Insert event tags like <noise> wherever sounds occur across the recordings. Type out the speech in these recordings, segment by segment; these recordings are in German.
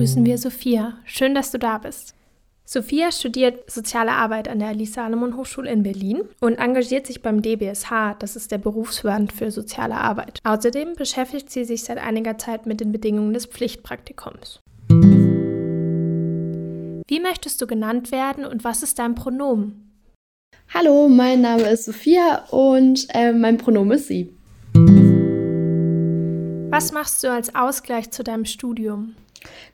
begrüßen wir Sophia. Schön, dass du da bist. Sophia studiert Soziale Arbeit an der Alice Salomon Hochschule in Berlin und engagiert sich beim DBSH, das ist der Berufsverband für soziale Arbeit. Außerdem beschäftigt sie sich seit einiger Zeit mit den Bedingungen des Pflichtpraktikums. Wie möchtest du genannt werden und was ist dein Pronomen? Hallo, mein Name ist Sophia und äh, mein Pronomen ist sie. Was machst du als Ausgleich zu deinem Studium?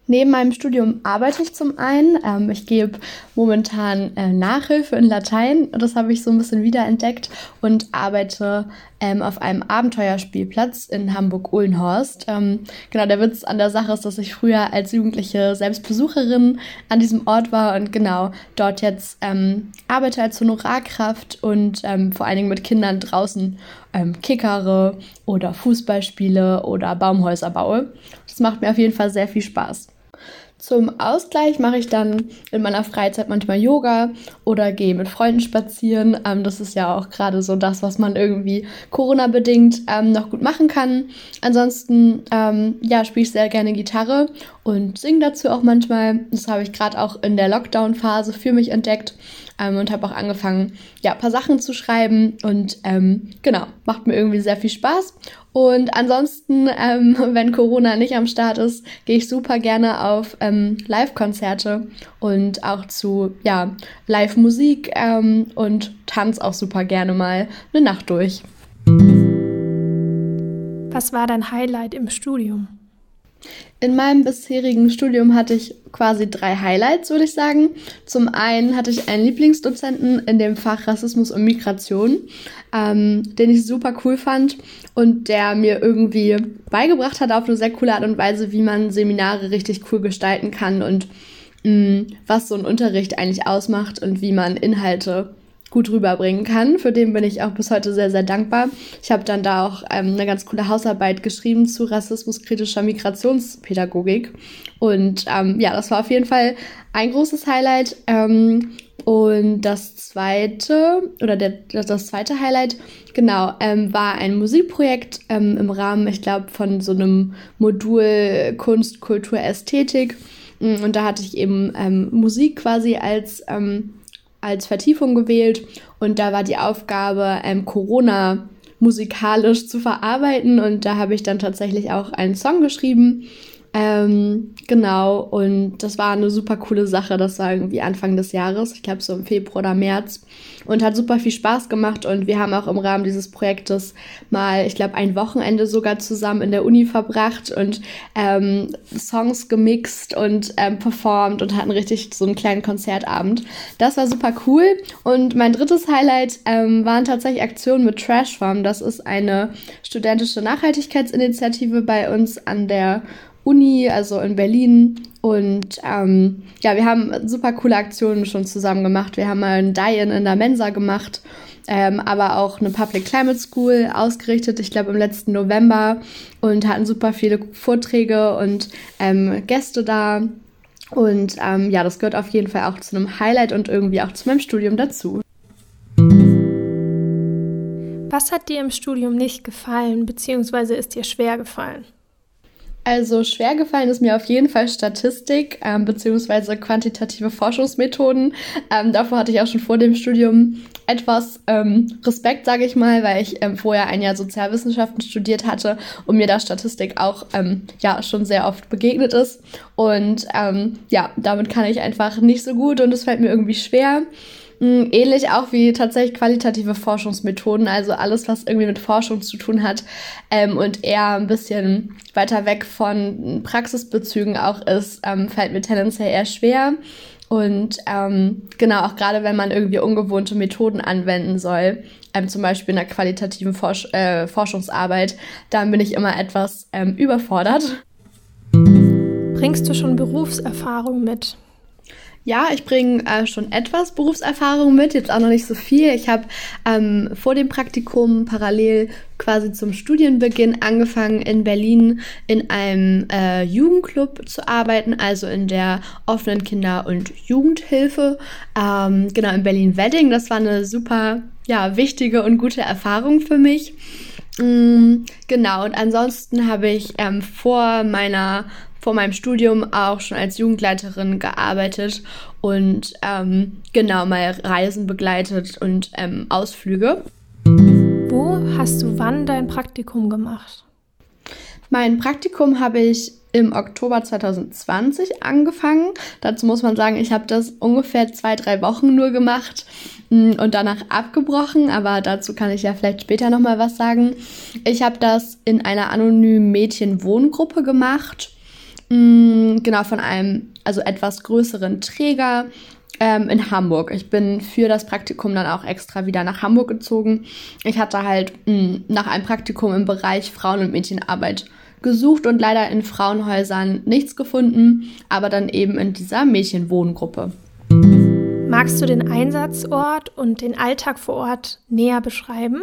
Neben meinem Studium arbeite ich zum einen. Ähm, ich gebe momentan äh, Nachhilfe in Latein. Das habe ich so ein bisschen wiederentdeckt und arbeite ähm, auf einem Abenteuerspielplatz in Hamburg-Uhlenhorst. Ähm, genau, der Witz an der Sache ist, dass ich früher als Jugendliche selbst Besucherin an diesem Ort war und genau dort jetzt ähm, arbeite als Honorarkraft und ähm, vor allen Dingen mit Kindern draußen ähm, kickere oder Fußballspiele oder Baumhäuser baue. Das macht mir auf jeden Fall sehr viel Spaß. Zum Ausgleich mache ich dann in meiner Freizeit manchmal Yoga oder gehe mit Freunden spazieren. Ähm, das ist ja auch gerade so das, was man irgendwie Corona-bedingt ähm, noch gut machen kann. Ansonsten, ähm, ja, spiele ich sehr gerne Gitarre und singe dazu auch manchmal. Das habe ich gerade auch in der Lockdown-Phase für mich entdeckt ähm, und habe auch angefangen, ja, ein paar Sachen zu schreiben und ähm, genau, macht mir irgendwie sehr viel Spaß. Und ansonsten, ähm, <laughs> wenn Corona nicht am Start ist, gehe ich super gerne auf ähm, Live-Konzerte und auch zu ja, Live-Musik ähm, und tanze auch super gerne mal eine Nacht durch. Was war dein Highlight im Studium? In meinem bisherigen Studium hatte ich quasi drei Highlights, würde ich sagen. Zum einen hatte ich einen Lieblingsdozenten in dem Fach Rassismus und Migration, ähm, den ich super cool fand und der mir irgendwie beigebracht hat auf eine sehr coole Art und Weise, wie man Seminare richtig cool gestalten kann und mh, mm, was so ein Unterricht eigentlich ausmacht und wie man Inhalte gut rüberbringen kann. Für den bin ich auch bis heute sehr, sehr dankbar. Ich habe dann da auch ähm, eine ganz coole Hausarbeit geschrieben zu rassismuskritischer Migrationspädagogik. Und ähm, ja, das war auf jeden Fall ein großes Highlight. Ähm, und das zweite, oder der, das zweite Highlight, genau, ähm, war ein Musikprojekt ähm, im Rahmen, ich glaube, von so einem Modul Kunst, Kultur, Ästhetik. Und da hatte ich eben ähm, Musik quasi als als Vertiefung gewählt und da war die Aufgabe, ähm, Corona musikalisch zu verarbeiten und da habe ich dann tatsächlich auch einen Song geschrieben ähm, genau, und das war eine super coole Sache. Das war irgendwie Anfang des Jahres, ich glaube so im Februar oder März. Und hat super viel Spaß gemacht. Und wir haben auch im Rahmen dieses Projektes mal, ich glaube, ein Wochenende sogar zusammen in der Uni verbracht und ähm, Songs gemixt und ähm, performt und hatten richtig so einen kleinen Konzertabend. Das war super cool. Und mein drittes Highlight ähm, waren tatsächlich Aktionen mit Trash Farm. Das ist eine studentische Nachhaltigkeitsinitiative bei uns an der Uni, also in Berlin. Und ähm, ja, wir haben super coole Aktionen schon zusammen gemacht. Wir haben mal ein Die-In in der Mensa gemacht, ähm, aber auch eine Public Climate School ausgerichtet, ich glaube im letzten November und hatten super viele Vorträge und ähm, Gäste da. Und ähm, ja, das gehört auf jeden Fall auch zu einem Highlight und irgendwie auch zu meinem Studium dazu. Was hat dir im Studium nicht gefallen, beziehungsweise ist dir schwer gefallen? Also schwer gefallen ist mir auf jeden Fall Statistik ähm, beziehungsweise quantitative Forschungsmethoden. Ähm, davor hatte ich auch schon vor dem Studium etwas ähm, Respekt, sage ich mal, weil ich ähm, vorher ein Jahr Sozialwissenschaften studiert hatte und mir da Statistik auch ähm, ja schon sehr oft begegnet ist. Und ähm, ja, damit kann ich einfach nicht so gut und es fällt mir irgendwie schwer. Mm, ähnlich auch wie tatsächlich qualitative Forschungsmethoden, also alles, was irgendwie mit Forschung zu tun hat ähm, und eher ein bisschen weiter weg von Praxisbezügen auch ist, ähm, fällt mir tendenziell eher schwer. Und ähm, genau, auch gerade wenn man irgendwie ungewohnte Methoden anwenden soll, ähm, zum Beispiel in der qualitativen Forsch äh, Forschungsarbeit, dann bin ich immer etwas ähm, überfordert. Bringst du schon Berufserfahrung mit? Ja, ich bringe äh, schon etwas Berufserfahrung mit, jetzt auch noch nicht so viel. Ich habe ähm, vor dem Praktikum parallel quasi zum Studienbeginn angefangen, in Berlin in einem äh, Jugendclub zu arbeiten, also in der offenen Kinder- und Jugendhilfe, ähm, genau in Berlin-Wedding. Das war eine super, ja, wichtige und gute Erfahrung für mich. Mm, genau, und ansonsten habe ich ähm, vor meiner vor meinem Studium auch schon als Jugendleiterin gearbeitet und ähm, genau mal Reisen begleitet und ähm, Ausflüge. Wo hast du wann dein Praktikum gemacht? Mein Praktikum habe ich im Oktober 2020 angefangen. Dazu muss man sagen, ich habe das ungefähr zwei, drei Wochen nur gemacht mm, und danach abgebrochen, aber dazu kann ich ja vielleicht später nochmal was sagen. Ich habe das in einer anonymen Mädchenwohngruppe gemacht Mm, genau, von einem, also etwas größeren Träger ähm, in Hamburg. Ich bin für das Praktikum dann auch extra wieder nach Hamburg gezogen. Ich hatte halt mh, mm, nach einem Praktikum im Bereich Frauen- und Mädchenarbeit gesucht und leider in Frauenhäusern nichts gefunden, aber dann eben in dieser Mädchenwohngruppe. Magst du den Einsatzort und den Alltag vor Ort näher beschreiben?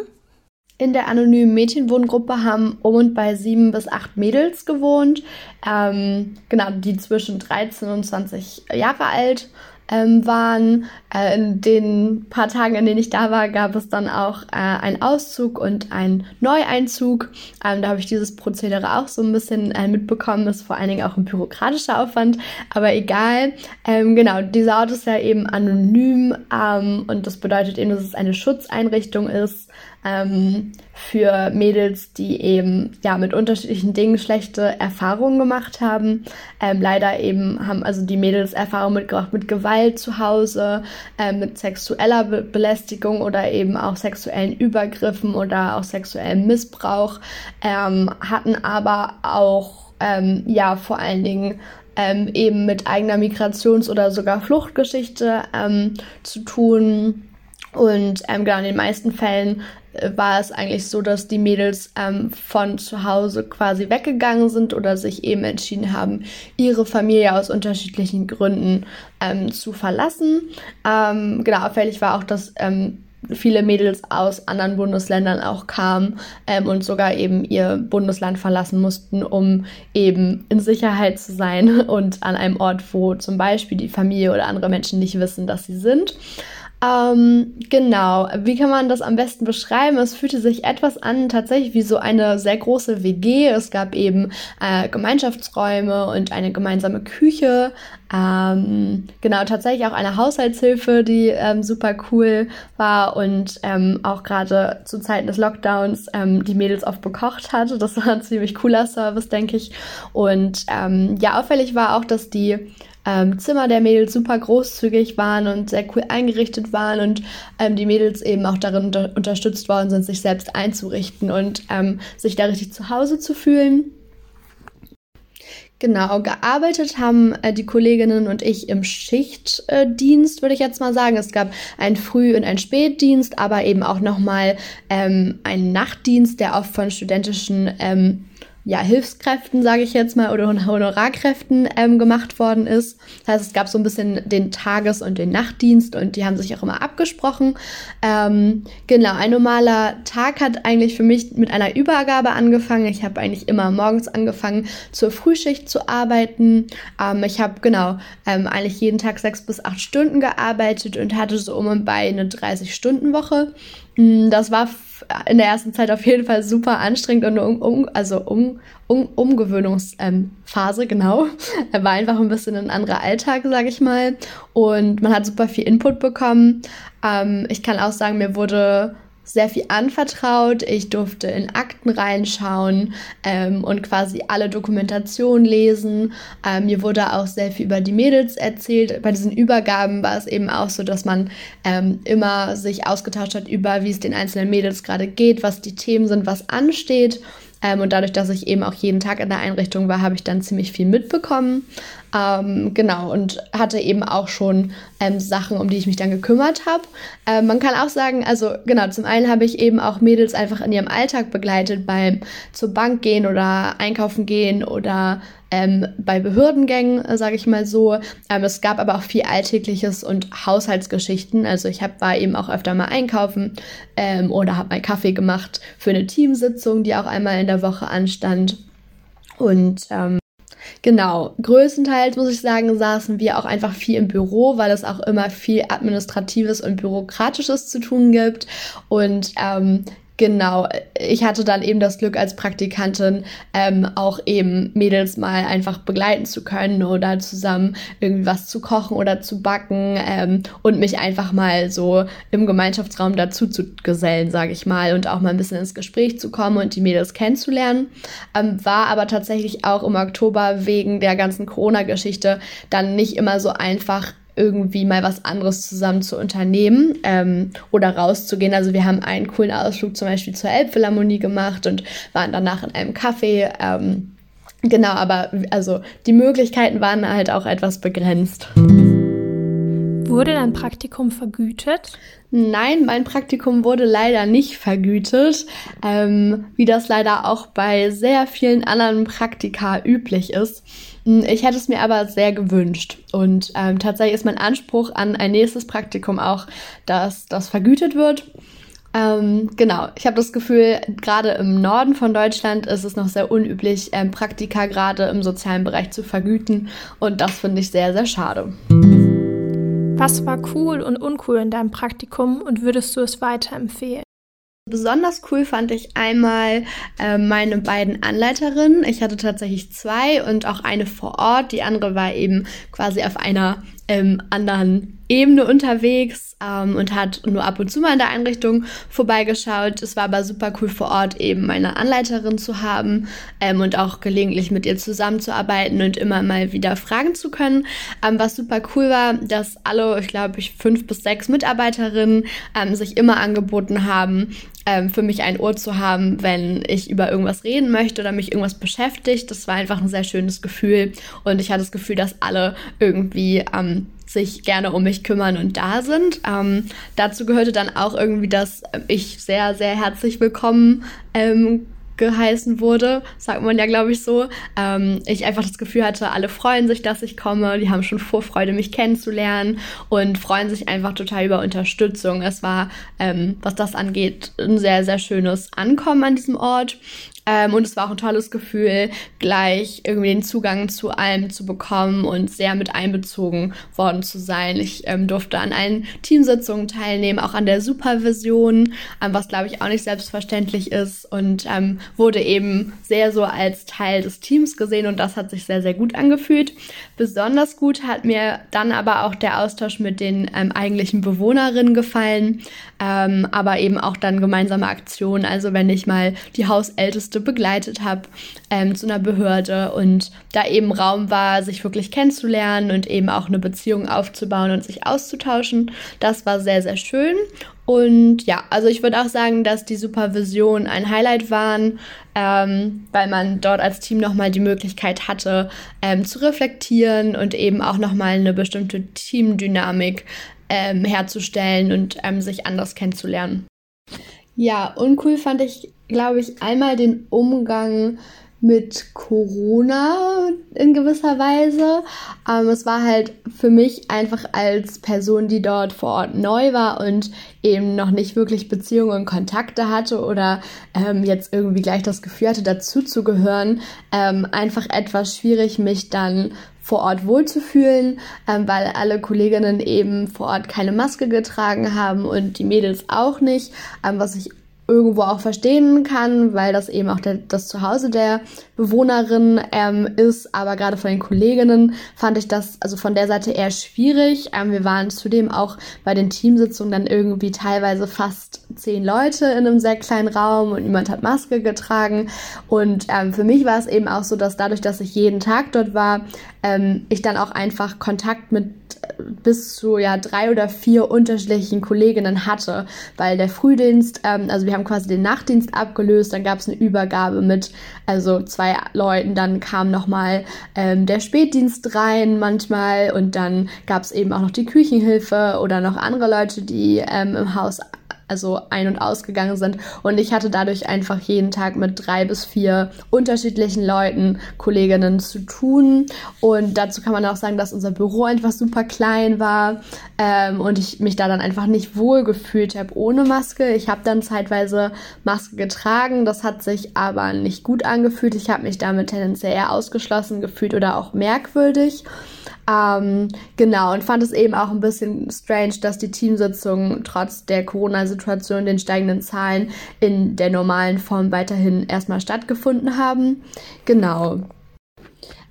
In der anonymen Mädchenwohngruppe haben um und bei sieben bis acht Mädels gewohnt, ähm, genau, die zwischen 13 und 20 Jahre alt ähm, waren. Äh, in den paar Tagen, in denen ich da war, gab es dann auch äh, einen Auszug und einen Neueinzug. Ähm, da habe ich dieses Prozedere auch so ein bisschen äh, mitbekommen. Ist vor allen Dingen auch ein bürokratischer Aufwand, aber egal. Ähm, genau, dieser Ort ist ja eben anonym ähm, und das bedeutet eben, dass es eine Schutzeinrichtung ist ähm, für Mädels, die eben ja mit unterschiedlichen Dingen schlechte Erfahrungen gemacht haben. Ähm, leider eben haben also die Mädels Erfahrungen mitgebracht mit Gewalt zu Hause, äh, mit sexueller Be Belästigung oder eben auch sexuellen Übergriffen oder auch sexuellem Missbrauch, ähm, hatten aber auch ähm, ja vor allen Dingen ähm, eben mit eigener Migrations- oder sogar Fluchtgeschichte ähm, zu tun. Und ähm, genau in den meisten Fällen war es eigentlich so, dass die Mädels ähm, von zu Hause quasi weggegangen sind oder sich eben entschieden haben, ihre Familie aus unterschiedlichen Gründen ähm, zu verlassen. Ähm, genau, auffällig war auch, dass ähm, viele Mädels aus anderen Bundesländern auch kamen ähm, und sogar eben ihr Bundesland verlassen mussten, um eben in Sicherheit zu sein <laughs> und an einem Ort, wo zum Beispiel die Familie oder andere Menschen nicht wissen, dass sie sind. Ähm, genau, wie kann man das am besten beschreiben? Es fühlte sich etwas an, tatsächlich wie so eine sehr große WG. Es gab eben äh, Gemeinschaftsräume und eine gemeinsame Küche. Ähm, genau, tatsächlich auch eine Haushaltshilfe, die ähm, super cool war und ähm, auch gerade zu Zeiten des Lockdowns ähm, die Mädels oft bekocht hat. Das war ein ziemlich cooler Service, denke ich. Und ähm, ja, auffällig war auch, dass die ähm, Zimmer der Mädels super großzügig waren und sehr cool eingerichtet waren und ähm, die Mädels eben auch darin unter unterstützt worden sind, sich selbst einzurichten und ähm, sich da richtig zu Hause zu fühlen. Genau, gearbeitet haben äh, die Kolleginnen und ich im Schichtdienst, äh, würde ich jetzt mal sagen. Es gab einen Früh- und einen Spätdienst, aber eben auch nochmal ähm, einen Nachtdienst, der oft von studentischen ähm, ja, Hilfskräften, sage ich jetzt mal, oder Honorarkräften ähm, gemacht worden ist. Das heißt, es gab so ein bisschen den Tages- und den Nachtdienst und die haben sich auch immer abgesprochen. Ähm, genau, ein normaler Tag hat eigentlich für mich mit einer Übergabe angefangen. Ich habe eigentlich immer morgens angefangen, zur Frühschicht zu arbeiten. Ähm, ich habe genau ähm, eigentlich jeden Tag sechs bis acht Stunden gearbeitet und hatte so um und bei eine 30-Stunden-Woche. Mm, das war in der ersten Zeit auf jeden Fall super anstrengend und um, um, also um, um, Umgewöhnungsphase, ähm, genau. War einfach ein bisschen ein anderer Alltag, sage ich mal. Und man hat super viel Input bekommen. Ähm, ich kann auch sagen, mir wurde sehr viel anvertraut. Ich durfte in Akten reinschauen ähm, und quasi alle Dokumentation lesen. Ähm, mir wurde auch sehr viel über die Mädels erzählt. Bei diesen Übergaben war es eben auch so, dass man ähm, immer sich ausgetauscht hat über, wie es den einzelnen Mädels gerade geht, was die Themen sind, was ansteht. Ähm, und dadurch, dass ich eben auch jeden Tag in der Einrichtung war, habe ich dann ziemlich viel mitbekommen. Ähm, genau, und hatte eben auch schon ähm, Sachen, um die ich mich dann gekümmert habe. Ähm, man kann auch sagen, also genau, zum einen habe ich eben auch Mädels einfach in ihrem Alltag begleitet beim zur Bank gehen oder einkaufen gehen oder ähm, bei Behördengängen, äh, sage ich mal so. Ähm, es gab aber auch viel Alltägliches und Haushaltsgeschichten. Also ich hab, war eben auch öfter mal einkaufen ähm, oder habe mal Kaffee gemacht für eine Teamsitzung, die auch einmal in der Woche anstand. Und ähm, Genau, größtenteils muss ich sagen, saßen wir auch einfach viel im Büro, weil es auch immer viel Administratives und Bürokratisches zu tun gibt. Und ähm, Genau, ich hatte dann eben das Glück als Praktikantin ähm, auch eben Mädels mal einfach begleiten zu können oder zusammen irgendwie was zu kochen oder zu backen ähm, und mich einfach mal so im Gemeinschaftsraum dazu zu gesellen, sage ich mal, und auch mal ein bisschen ins Gespräch zu kommen und die Mädels kennenzulernen. Ähm, war aber tatsächlich auch im Oktober wegen der ganzen Corona-Geschichte dann nicht immer so einfach irgendwie mal was anderes zusammen zu unternehmen ähm, oder rauszugehen. Also wir haben einen coolen Ausflug zum Beispiel zur Elbphilharmonie gemacht und waren danach in einem Café. Ähm, genau, aber also die Möglichkeiten waren halt auch etwas begrenzt. Wurde dein Praktikum vergütet? Nein, mein Praktikum wurde leider nicht vergütet, ähm, wie das leider auch bei sehr vielen anderen Praktika üblich ist. Hm, ich hätte es mir aber sehr gewünscht. Und ähm, tatsächlich ist mein Anspruch an ein nächstes Praktikum auch, dass das vergütet wird. Ähm, genau, ich habe das Gefühl, gerade im Norden von Deutschland ist es noch sehr unüblich, ähm, Praktika gerade im sozialen Bereich zu vergüten. Und das finde ich sehr, sehr schade. Was war cool und uncool in deinem Praktikum und würdest du es weiterempfehlen? Besonders cool fand ich einmal äh, meine beiden Anleiterinnen. Ich hatte tatsächlich zwei und auch eine vor Ort. Die andere war eben quasi auf einer ähm, anderen Ebene unterwegs ähm, und hat nur ab und zu mal in der Einrichtung vorbeigeschaut. Es war aber super cool vor Ort eben meine Anleiterin zu haben ähm, und auch gelegentlich mit ihr zusammenzuarbeiten und immer mal wieder fragen zu können. Ähm, was super cool war, dass alle, ich glaube, ich fünf bis sechs Mitarbeiterinnen ähm, sich immer angeboten haben, ähm, für mich ein Ohr zu haben, wenn ich über irgendwas reden möchte oder mich irgendwas beschäftigt. Das war einfach ein sehr schönes Gefühl und ich hatte das Gefühl, dass alle irgendwie ähm, sich gerne um mich kümmern und da sind. Ähm, dazu gehörte dann auch irgendwie, dass ich sehr, sehr herzlich willkommen ähm, geheißen wurde, sagt man ja, glaube ich, so. Ähm, ich einfach das Gefühl hatte, alle freuen sich, dass ich komme. Die haben schon Vorfreude, mich kennenzulernen und freuen sich einfach total über Unterstützung. Es war, ähm, was das angeht, ein sehr, sehr schönes Ankommen an diesem Ort. Ähm, und es war auch ein tolles Gefühl, gleich irgendwie den Zugang zu allem zu bekommen und sehr mit einbezogen worden zu sein. Ich ähm, durfte an allen Teamsitzungen teilnehmen, auch an der Supervision, ähm, was glaube ich auch nicht selbstverständlich ist und ähm, wurde eben sehr so als Teil des Teams gesehen und das hat sich sehr, sehr gut angefühlt. Besonders gut hat mir dann aber auch der Austausch mit den ähm, eigentlichen Bewohnerinnen gefallen, ähm, aber eben auch dann gemeinsame Aktionen. Also wenn ich mal die Hausälteste Ärzte begleitet habe ähm, zu einer Behörde und da eben Raum war, sich wirklich kennenzulernen und eben auch eine Beziehung aufzubauen und sich auszutauschen. Das war sehr, sehr schön. Und ja, also ich würde auch sagen, dass die Supervision ein Highlight waren, ähm, weil man dort als Team nochmal die Möglichkeit hatte, ähm, zu reflektieren und eben auch nochmal eine bestimmte Teamdynamik ähm, herzustellen und ähm, sich anders kennenzulernen. Ja, uncool fand ich glaube ich, einmal den Umgang mit Corona in gewisser Weise. Ähm, es war halt für mich einfach als Person, die dort vor Ort neu war und eben noch nicht wirklich Beziehungen und Kontakte hatte oder ähm, jetzt irgendwie gleich das Gefühl hatte, dazuzugehören, ähm, einfach etwas schwierig, mich dann vor Ort wohlzufühlen, ähm, weil alle Kolleginnen eben vor Ort keine Maske getragen haben und die Mädels auch nicht, ähm, was ich irgendwo auch verstehen kann, weil das eben auch der, das Zuhause der Bewohnerin ähm, ist. Aber gerade von den Kolleginnen fand ich das also von der Seite eher schwierig. Ähm, wir waren zudem auch bei den Teamsitzungen dann irgendwie teilweise fast zehn Leute in einem sehr kleinen Raum und niemand hat Maske getragen. Und ähm, für mich war es eben auch so, dass dadurch, dass ich jeden Tag dort war, ähm, ich dann auch einfach Kontakt mit bis zu ja drei oder vier unterschiedlichen Kolleginnen hatte, weil der Frühdienst, ähm, also wir haben quasi den Nachtdienst abgelöst, dann gab es eine Übergabe mit also zwei Leuten, dann kam nochmal ähm, der Spätdienst rein manchmal und dann gab es eben auch noch die Küchenhilfe oder noch andere Leute, die ähm, im Haus also ein- und ausgegangen sind. Und ich hatte dadurch einfach jeden Tag mit drei bis vier unterschiedlichen Leuten, Kolleginnen zu tun. Und dazu kann man auch sagen, dass unser Büro einfach super klein war ähm, und ich mich da dann einfach nicht wohl gefühlt habe ohne Maske. Ich habe dann zeitweise Maske getragen, das hat sich aber nicht gut angefühlt. Ich habe mich damit tendenziell eher ausgeschlossen gefühlt oder auch merkwürdig. Ähm, genau, und fand es eben auch ein bisschen strange, dass die Teamsitzungen trotz der Corona-Situation, den steigenden Zahlen in der normalen Form weiterhin erstmal stattgefunden haben. Genau.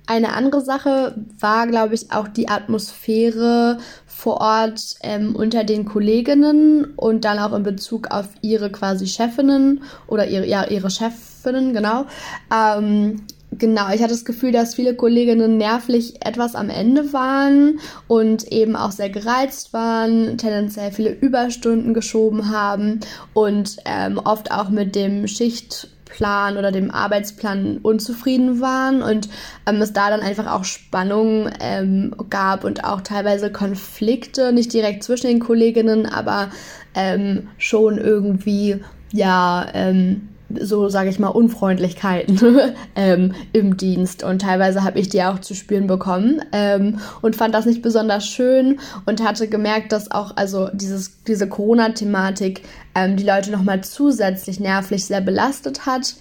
Eine andere Sache war, glaube ich, auch die Atmosphäre vor Ort ähm, unter den Kolleginnen und dann auch in Bezug auf ihre quasi Chefinnen oder ihre, ja, ihre Chefinnen, genau. Ähm, Genau, ich hatte das Gefühl, dass viele Kolleginnen nervlich etwas am Ende waren und eben auch sehr gereizt waren, tendenziell viele Überstunden geschoben haben und ähm, oft auch mit dem Schichtplan oder dem Arbeitsplan unzufrieden waren und ähm, es da dann einfach auch Spannungen ähm, gab und auch teilweise Konflikte, nicht direkt zwischen den Kolleginnen, aber ähm, schon irgendwie, ja, ähm, so sage ich mal, Unfreundlichkeiten <laughs> ähm, im Dienst. Und teilweise habe ich die auch zu spüren bekommen ähm, und fand das nicht besonders schön und hatte gemerkt, dass auch also dieses, diese Corona-Thematik ähm, die Leute nochmal zusätzlich nervlich sehr belastet hat.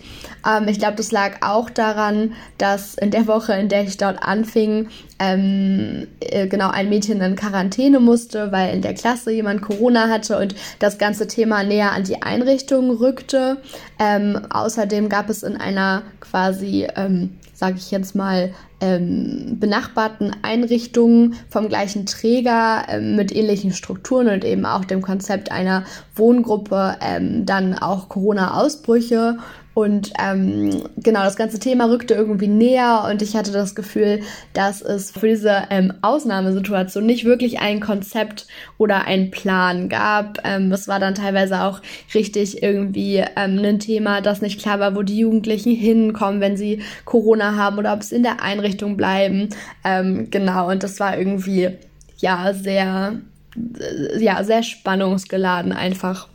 Ähm, ich glaube, das lag auch daran, dass in der Woche, in der ich dort anfing, ähm, äh, genau ein Mädchen in Quarantäne musste, weil in der Klasse jemand Corona hatte und das ganze Thema näher an die Einrichtung rückte. Ähm, außerdem gab es in einer quasi, ähm, sage ich jetzt mal, ähm, benachbarten Einrichtungen vom gleichen Träger ähm, mit ähnlichen Strukturen und eben auch dem Konzept einer Wohngruppe ähm, dann auch Corona-Ausbrüche und ähm, genau, das ganze Thema rückte irgendwie näher und ich hatte das Gefühl, dass es für diese ähm, Ausnahmesituation nicht wirklich ein Konzept oder ein Plan gab. Ähm, es war dann teilweise auch richtig irgendwie ähm, ein Thema, dass nicht klar war, wo die Jugendlichen hinkommen, wenn sie Corona haben oder ob sie in der Einrichtung bleiben. Ähm, genau, und das war irgendwie ja sehr, äh, ja, sehr spannungsgeladen einfach.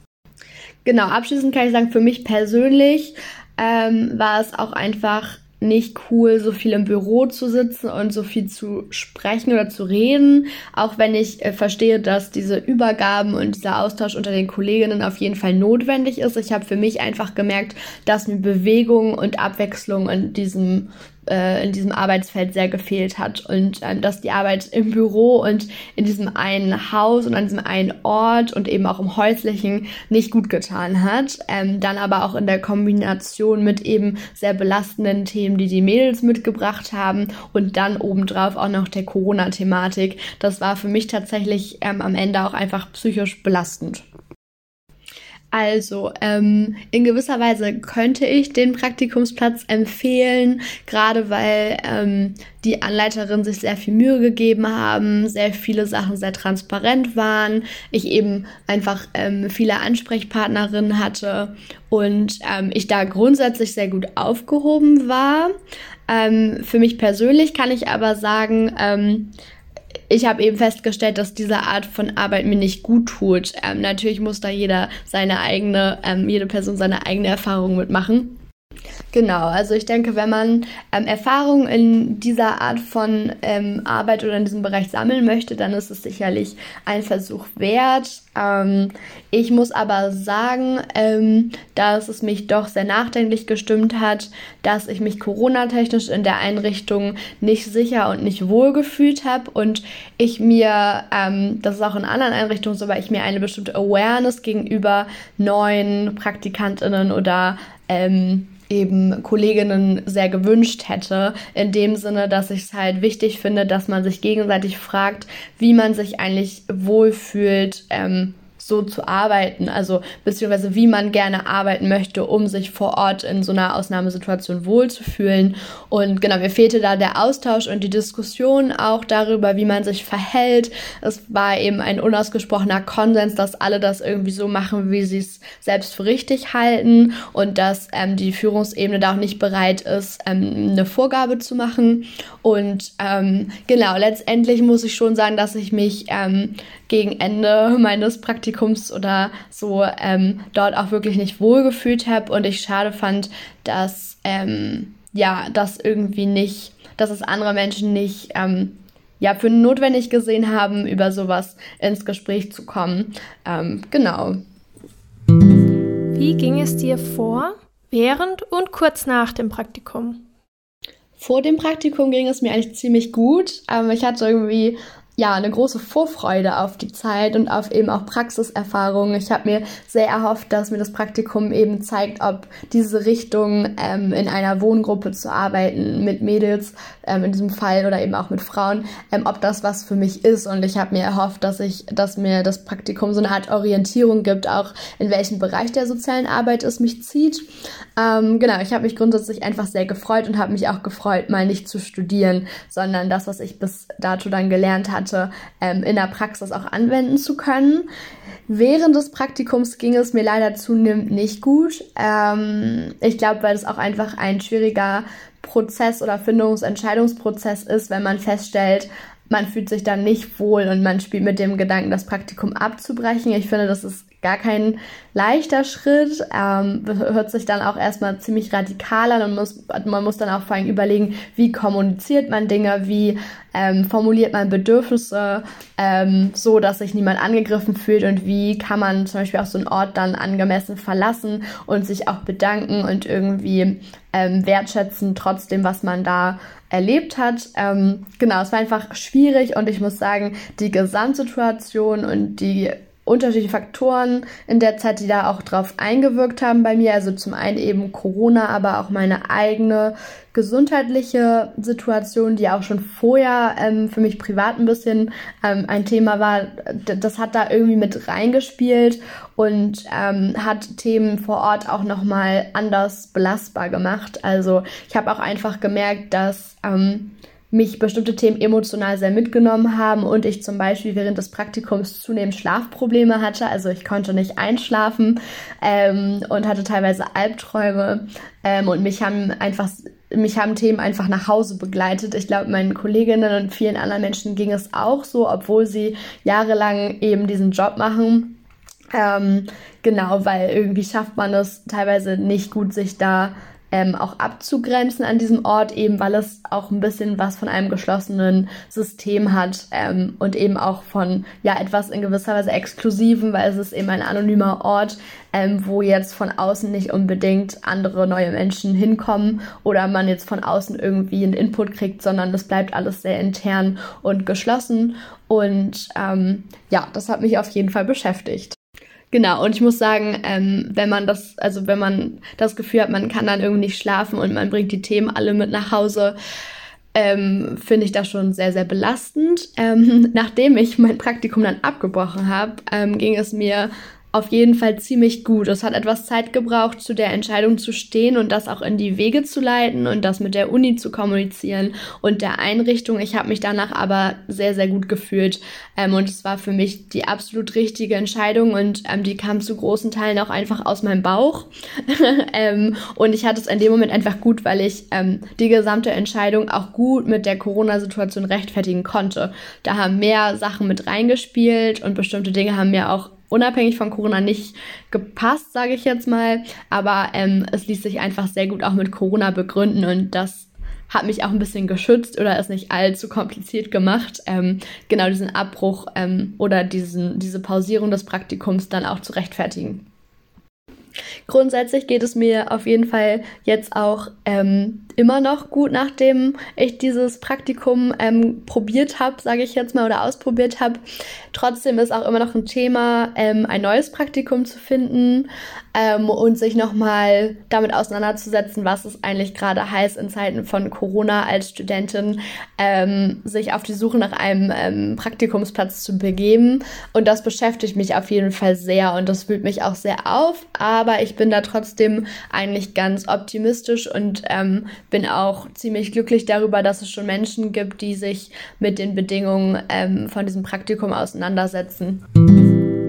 Genau, abschließend kann ich sagen, für mich persönlich ähm, war es auch einfach nicht cool, so viel im Büro zu sitzen und so viel zu sprechen oder zu reden, auch wenn ich äh, verstehe, dass diese Übergaben und dieser Austausch unter den Kolleginnen auf jeden Fall notwendig ist. Ich habe für mich einfach gemerkt, dass mir Bewegung und Abwechslung in diesem äh, in diesem Arbeitsfeld sehr gefehlt hat und ähm, dass die Arbeit im Büro und in diesem einen Haus und an diesem einen Ort und eben auch im häuslichen nicht gut getan hat. Ähm, dann aber auch in der Kombination mit eben sehr belastenden Themen, die die Mädels mitgebracht haben und dann obendrauf auch noch der Corona-Thematik. Das war für mich tatsächlich ähm, am Ende auch einfach psychisch belastend. Also, ähm, in gewisser Weise könnte ich den Praktikumsplatz empfehlen, gerade weil ähm, die Anleiterin sich sehr viel Mühe gegeben haben, sehr viele Sachen sehr transparent waren, ich eben einfach ähm, viele Ansprechpartnerinnen hatte und ähm, ich da grundsätzlich sehr gut aufgehoben war. Ähm, für mich persönlich kann ich aber sagen, ähm, ich habe eben festgestellt, dass diese Art von Arbeit mir nicht gut tut. Ähm, natürlich muss da jeder seine eigene, ähm, jede Person seine eigene Erfahrung mitmachen. Genau, also ich denke, wenn man ähm, Erfahrung in dieser Art von ähm, Arbeit oder in diesem Bereich sammeln möchte, dann ist es sicherlich ein Versuch wert. Ähm, ich muss aber sagen, ähm, dass es mich doch sehr nachdenklich gestimmt hat, dass ich mich Corona-technisch in der Einrichtung nicht sicher und nicht wohl gefühlt habe und ich mir, ähm, das ist auch in anderen Einrichtungen so, weil ich mir eine bestimmte Awareness gegenüber neuen PraktikantInnen oder ähm, eben Kolleginnen sehr gewünscht hätte, in dem Sinne, dass ich es halt wichtig finde, dass man sich gegenseitig fragt, wie man sich eigentlich wohlfühlt, ähm, so zu arbeiten, also beziehungsweise wie man gerne arbeiten möchte, um sich vor Ort in so einer Ausnahmesituation wohlzufühlen. Und genau, mir fehlte da der Austausch und die Diskussion auch darüber, wie man sich verhält. Es war eben ein unausgesprochener Konsens, dass alle das irgendwie so machen, wie sie es selbst für richtig halten und dass ähm, die Führungsebene da auch nicht bereit ist, ähm, eine Vorgabe zu machen. Und ähm, genau, letztendlich muss ich schon sagen, dass ich mich ähm, gegen Ende meines Praktikums oder so ähm, dort auch wirklich nicht wohlgefühlt habe und ich schade fand, dass ähm, ja, das irgendwie nicht, dass es andere Menschen nicht ähm, ja, für notwendig gesehen haben, über sowas ins Gespräch zu kommen. Ähm, genau. Wie ging es dir vor, während und kurz nach dem Praktikum? Vor dem Praktikum ging es mir eigentlich ziemlich gut. Ähm, ich hatte irgendwie ja, eine große Vorfreude auf die Zeit und auf eben auch Praxiserfahrungen. Ich habe mir sehr erhofft, dass mir das Praktikum eben zeigt, ob diese Richtung ähm, in einer Wohngruppe zu arbeiten mit Mädels ähm, in diesem Fall oder eben auch mit Frauen, ähm, ob das was für mich ist. Und ich habe mir erhofft, dass ich, dass mir das Praktikum so eine Art Orientierung gibt, auch in welchem Bereich der sozialen Arbeit es mich zieht. Ähm, genau, ich habe mich grundsätzlich einfach sehr gefreut und habe mich auch gefreut, mal nicht zu studieren, sondern das, was ich bis dato dann gelernt hatte, hatte, ähm, in der Praxis auch anwenden zu können. Während des Praktikums ging es mir leider zunehmend nicht gut. Ähm, ich glaube, weil es auch einfach ein schwieriger Prozess oder Findungsentscheidungsprozess ist, wenn man feststellt, man fühlt sich dann nicht wohl und man spielt mit dem Gedanken, das Praktikum abzubrechen. Ich finde, das ist gar kein leichter Schritt. Ähm, hört sich dann auch erstmal ziemlich radikal an und muss, man muss dann auch vor allem überlegen, wie kommuniziert man Dinge, wie ähm, formuliert man Bedürfnisse, ähm, so dass sich niemand angegriffen fühlt und wie kann man zum Beispiel auch so einen Ort dann angemessen verlassen und sich auch bedanken und irgendwie ähm, wertschätzen trotzdem, was man da erlebt hat. Ähm, genau, es war einfach schwierig und ich muss sagen, die Gesamtsituation und die unterschiedliche Faktoren in der Zeit, die da auch drauf eingewirkt haben bei mir. Also zum einen eben Corona, aber auch meine eigene gesundheitliche Situation, die auch schon vorher ähm, für mich privat ein bisschen ähm, ein Thema war. Das hat da irgendwie mit reingespielt und ähm, hat Themen vor Ort auch nochmal anders belastbar gemacht. Also ich habe auch einfach gemerkt, dass ähm, mich bestimmte Themen emotional sehr mitgenommen haben und ich zum Beispiel während des Praktikums zunehmend Schlafprobleme hatte. Also ich konnte nicht einschlafen ähm, und hatte teilweise Albträume ähm, und mich haben einfach mich haben Themen einfach nach Hause begleitet. Ich glaube, meinen Kolleginnen und vielen anderen Menschen ging es auch so, obwohl sie jahrelang eben diesen Job machen. Ähm, genau, weil irgendwie schafft man es teilweise nicht gut, sich da ähm, auch abzugrenzen an diesem Ort, eben weil es auch ein bisschen was von einem geschlossenen System hat ähm, und eben auch von ja etwas in gewisser Weise exklusiven, weil es ist eben ein anonymer Ort, ähm, wo jetzt von außen nicht unbedingt andere neue Menschen hinkommen oder man jetzt von außen irgendwie einen Input kriegt, sondern es bleibt alles sehr intern und geschlossen. Und ähm, ja, das hat mich auf jeden Fall beschäftigt. Genau, und ich muss sagen, ähm, wenn man das, also wenn man das Gefühl hat, man kann dann irgendwie nicht schlafen und man bringt die Themen alle mit nach Hause, ähm, finde ich das schon sehr, sehr belastend. Ähm, <laughs> nachdem ich mein Praktikum dann abgebrochen habe, ähm, ging es mir auf jeden Fall ziemlich gut. Es hat etwas Zeit gebraucht, zu der Entscheidung zu stehen und das auch in die Wege zu leiten und das mit der Uni zu kommunizieren und der Einrichtung. Ich habe mich danach aber sehr, sehr gut gefühlt ähm, und es war für mich die absolut richtige Entscheidung und ähm, die kam zu großen Teilen auch einfach aus meinem Bauch. <laughs> ähm, und ich hatte es in dem Moment einfach gut, weil ich ähm, die gesamte Entscheidung auch gut mit der Corona-Situation rechtfertigen konnte. Da haben mehr Sachen mit reingespielt und bestimmte Dinge haben mir auch unabhängig von Corona nicht gepasst, sage ich jetzt mal. Aber ähm, es ließ sich einfach sehr gut auch mit Corona begründen und das hat mich auch ein bisschen geschützt oder ist nicht allzu kompliziert gemacht, ähm, genau diesen Abbruch ähm, oder diesen, diese Pausierung des Praktikums dann auch zu rechtfertigen. Grundsätzlich geht es mir auf jeden Fall jetzt auch ähm, immer noch gut, nachdem ich dieses Praktikum ähm, probiert habe, sage ich jetzt mal, oder ausprobiert habe. Trotzdem ist auch immer noch ein Thema, ähm, ein neues Praktikum zu finden ähm, und sich nochmal damit auseinanderzusetzen, was es eigentlich gerade heißt in Zeiten von Corona als Studentin, ähm, sich auf die Suche nach einem ähm, Praktikumsplatz zu begeben. Und das beschäftigt mich auf jeden Fall sehr und das wühlt mich auch sehr auf. Aber ich bin da trotzdem eigentlich ganz optimistisch und ähm, bin auch ziemlich glücklich darüber, dass es schon Menschen gibt, die sich mit den Bedingungen ähm, von diesem Praktikum auseinandersetzen.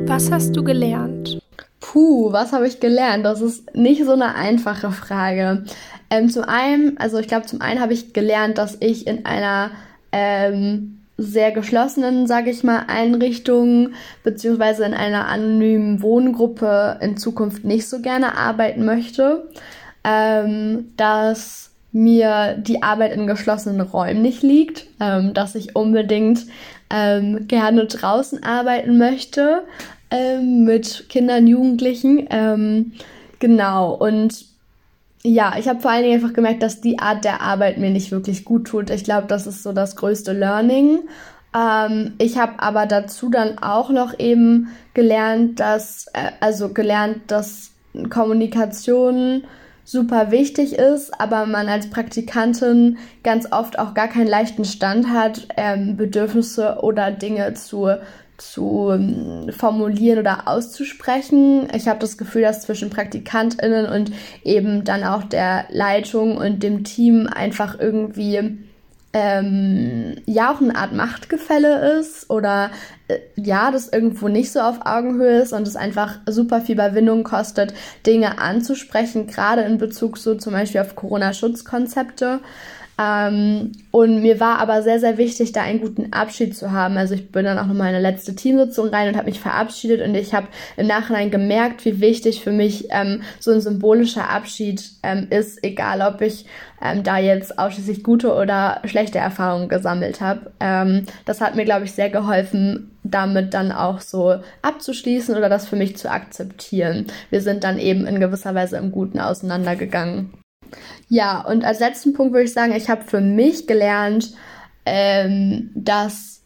Was hast du gelernt? Puh, was habe ich gelernt? Das ist nicht so eine einfache Frage. Ähm, zum einen, also ich glaube, zum einen habe ich gelernt, dass ich in einer ähm, sehr geschlossenen, sage ich mal, Einrichtung beziehungsweise in einer anonymen Wohngruppe in Zukunft nicht so gerne arbeiten möchte. Ähm, dass mir die Arbeit in geschlossenen Räumen nicht liegt, ähm, dass ich unbedingt ähm, gerne draußen arbeiten möchte ähm, mit Kindern, Jugendlichen. Ähm, genau, und Ja, ich habe vor allen Dingen einfach gemerkt, dass die Art der Arbeit mir nicht wirklich gut tut. Ich glaube, das ist so das größte Learning. Ähm, ich habe aber dazu dann auch noch eben gelernt, dass, äh, also gelernt, dass Kommunikation super wichtig ist, aber man als Praktikantin ganz oft auch gar keinen leichten Stand hat, ähm, Bedürfnisse oder Dinge zu zu ähm, formulieren oder auszusprechen. Ich habe das Gefühl, dass zwischen Praktikantinnen und eben dann auch der Leitung und dem Team einfach irgendwie ähm, ja auch eine Art Machtgefälle ist oder äh, ja, das irgendwo nicht so auf Augenhöhe ist und es einfach super viel Überwindung kostet, Dinge anzusprechen, gerade in Bezug so zum Beispiel auf Corona-Schutzkonzepte. Ähm, und mir war aber sehr, sehr wichtig, da einen guten Abschied zu haben. Also ich bin dann auch nochmal in eine letzte Teamsitzung rein und habe mich verabschiedet und ich habe im Nachhinein gemerkt, wie wichtig für mich ähm, so ein symbolischer Abschied ähm, ist, egal ob ich ähm, da jetzt ausschließlich gute oder schlechte Erfahrungen gesammelt habe. Ähm, das hat mir, glaube ich, sehr geholfen, damit dann auch so abzuschließen oder das für mich zu akzeptieren. Wir sind dann eben in gewisser Weise im Guten auseinandergegangen. Ja, und als letzten Punkt würde ich sagen, ich habe für mich gelernt, ähm, dass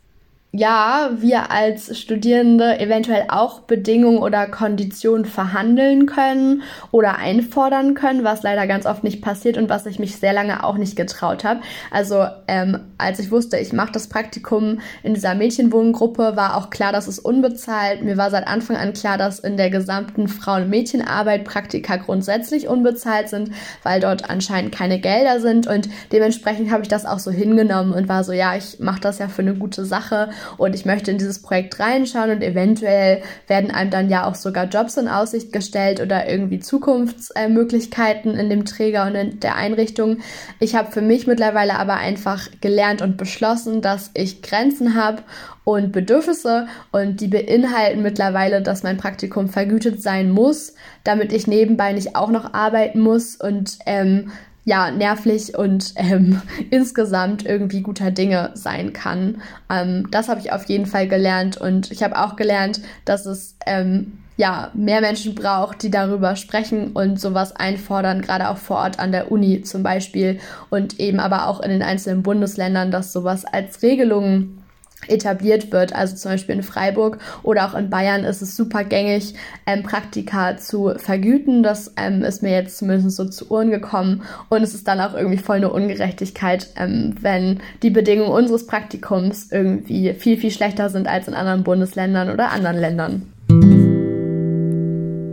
ja, wir als Studierende eventuell auch Bedingungen oder Konditionen verhandeln können oder einfordern können, was leider ganz oft nicht passiert und was ich mich sehr lange auch nicht getraut habe. Also ähm, als ich wusste, ich mache das Praktikum in dieser Mädchenwohngruppe, war auch klar, dass es unbezahlt. Mir war seit Anfang an klar, dass in der gesamten Frauen- und Mädchenarbeit Praktika grundsätzlich unbezahlt sind, weil dort anscheinend keine Gelder sind und dementsprechend habe ich das auch so hingenommen und war so, ja, ich mache das ja für eine gute Sache und ich möchte in dieses Projekt reinschauen und eventuell werden einem dann ja auch sogar Jobs in Aussicht gestellt oder irgendwie Zukunftsmöglichkeiten in dem Träger und in der Einrichtung. Ich habe für mich mittlerweile aber einfach gelernt und beschlossen, dass ich Grenzen habe und Bedürfnisse und die beinhalten mittlerweile, dass mein Praktikum vergütet sein muss, damit ich nebenbei nicht auch noch arbeiten muss und ähm, ja, nervlich und ähm, <laughs> insgesamt irgendwie guter Dinge sein kann. Ähm, das habe ich auf jeden Fall gelernt und ich habe auch gelernt, dass es ähm, ja, mehr Menschen braucht, die darüber sprechen und sowas einfordern, gerade auch vor Ort an der Uni zum Beispiel und eben aber auch in den einzelnen Bundesländern, dass sowas als Regelung etabliert wird. Also zum Beispiel in Freiburg oder auch in Bayern ist es super gängig, ähm, Praktika zu vergüten. Das ähm, ist mir jetzt zumindest so zu Ohren gekommen. Und es ist dann auch irgendwie voll eine Ungerechtigkeit, ähm, wenn die Bedingungen unseres Praktikums irgendwie viel, viel schlechter sind als in anderen Bundesländern oder anderen Ländern.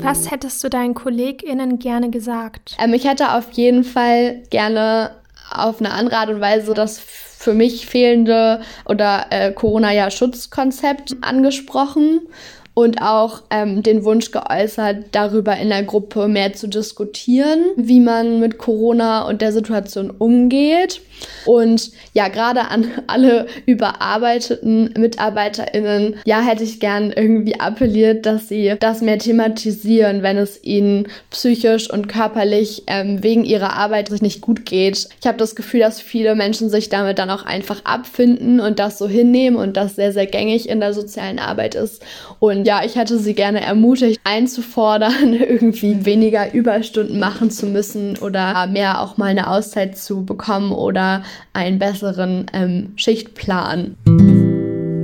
Was hättest du deinen KollegInnen gerne gesagt? Ähm, ich hätte auf jeden Fall gerne auf eine andere Art und Weise das für mich fehlende oder äh, Corona-Jahr-Schutzkonzept angesprochen und auch ähm, den Wunsch geäußert, darüber in der Gruppe mehr zu diskutieren, wie man mit Corona und der Situation umgeht. Und ja, gerade an alle überarbeiteten MitarbeiterInnen, ja, hätte ich gern irgendwie appelliert, dass sie das mehr thematisieren, wenn es ihnen psychisch und körperlich ähm, wegen ihrer Arbeit nicht gut geht. Ich habe das Gefühl, dass viele Menschen sich damit dann auch einfach abfinden und das so hinnehmen und das sehr, sehr gängig in der sozialen Arbeit ist. Und ja, ich hätte sie gerne ermutigt, einzufordern, <laughs> irgendwie weniger Überstunden machen zu müssen oder mehr auch mal eine Auszeit zu bekommen oder einen besseren ähm, Schichtplan.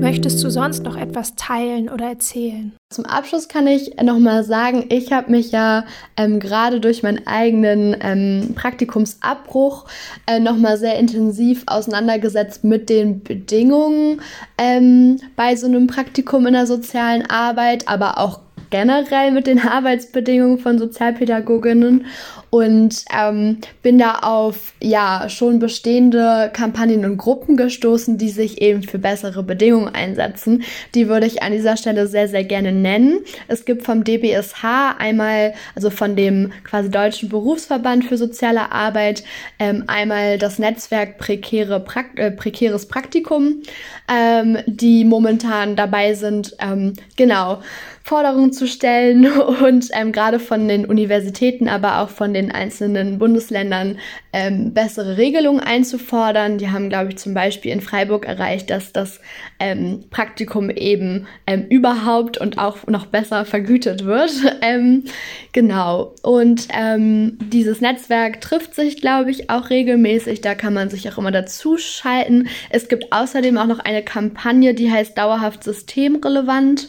Möchtest du sonst noch etwas teilen oder erzählen? Zum Abschluss kann ich nochmal sagen, ich habe mich ja ähm, gerade durch meinen eigenen ähm, Praktikumsabbruch äh, nochmal sehr intensiv auseinandergesetzt mit den Bedingungen ähm, bei so einem Praktikum in der sozialen Arbeit, aber auch generell mit den <laughs> Arbeitsbedingungen von Sozialpädagoginnen und ähm, bin da auf ja schon bestehende Kampagnen und Gruppen gestoßen, die sich eben für bessere Bedingungen einsetzen. Die würde ich an dieser Stelle sehr, sehr gerne nennen. Es gibt vom DBSH einmal, also von dem quasi Deutschen Berufsverband für soziale Arbeit, ähm, einmal das Netzwerk Prekäre Prakt äh, Prekäres Praktikum, ähm, die momentan dabei sind, ähm, genau Forderungen zu stellen <laughs> und ähm, gerade von den Universitäten, aber auch von den einzelnen Bundesländern ähm, bessere Regelungen einzufordern. Die haben, glaube ich, zum Beispiel in Freiburg erreicht, dass das ähm, Praktikum eben ähm, überhaupt und auch noch besser vergütet wird. <laughs> Ähm, genau. Und ähm, dieses Netzwerk trifft sich, glaube ich, auch regelmäßig. Da kann man sich auch immer dazu schalten. Es gibt außerdem auch noch eine Kampagne, die heißt dauerhaft systemrelevant.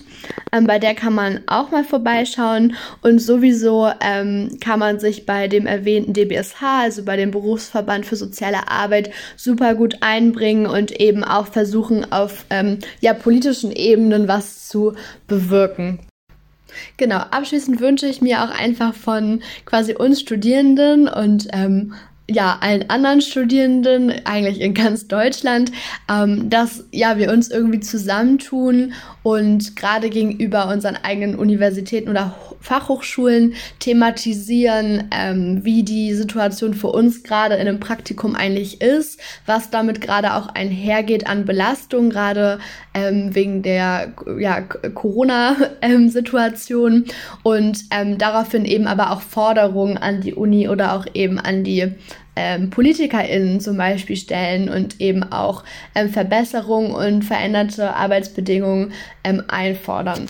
Ähm, bei der kann man auch mal vorbeischauen und sowieso ähm, kann man sich bei dem erwähnten DBSH, also bei dem Berufsverband für soziale Arbeit, super gut einbringen und eben auch versuchen, auf ähm, ja, politischen Ebenen was zu bewirken. Genau, abschließend wünsche ich mir auch einfach von quasi uns Studierenden und ähm, ja, allen anderen Studierenden, eigentlich in ganz Deutschland, ähm, dass ja, wir uns irgendwie zusammentun und gerade gegenüber unseren eigenen Universitäten oder Fachhochschulen thematisieren, ähm, wie die Situation für uns gerade in einem Praktikum eigentlich ist, was damit gerade auch einhergeht an Belastung, gerade ähm, wegen der ja, Corona-Situation. Und ähm, daraufhin eben aber auch Forderungen an die Uni oder auch eben an die ähm, PolitikerInnen zum Beispiel stellen und eben auch ähm, Verbesserungen und veränderte Arbeitsbedingungen ähm, einfordern.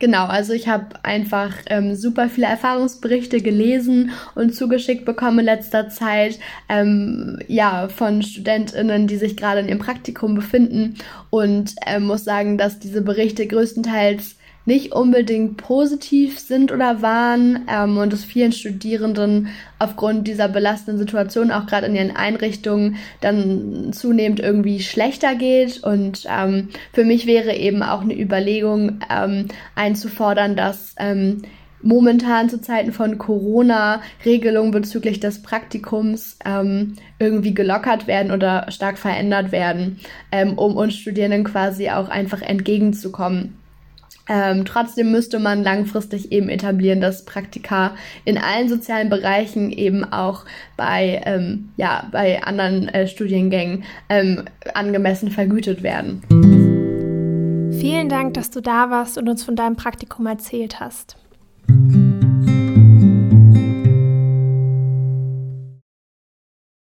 Genau, also ich habe einfach ähm, super viele Erfahrungsberichte gelesen und zugeschickt bekommen in letzter Zeit, ähm, ja, von StudentInnen, die sich gerade in ihrem Praktikum befinden und ähm, muss sagen, dass diese Berichte größtenteils nicht unbedingt positiv sind oder waren ähm, und es vielen Studierenden aufgrund dieser belastenden Situation auch gerade in ihren Einrichtungen dann zunehmend irgendwie schlechter geht. Und ähm, für mich wäre eben auch eine Überlegung ähm, einzufordern, dass ähm, momentan zu Zeiten von Corona Regelungen bezüglich des Praktikums ähm, irgendwie gelockert werden oder stark verändert werden, ähm, um uns Studierenden quasi auch einfach entgegenzukommen. Ähm, trotzdem müsste man langfristig eben etablieren, dass Praktika in allen sozialen Bereichen eben auch bei, ähm, ja, bei anderen äh, Studiengängen ähm, angemessen vergütet werden. Vielen Dank, dass du da warst und uns von deinem Praktikum erzählt hast.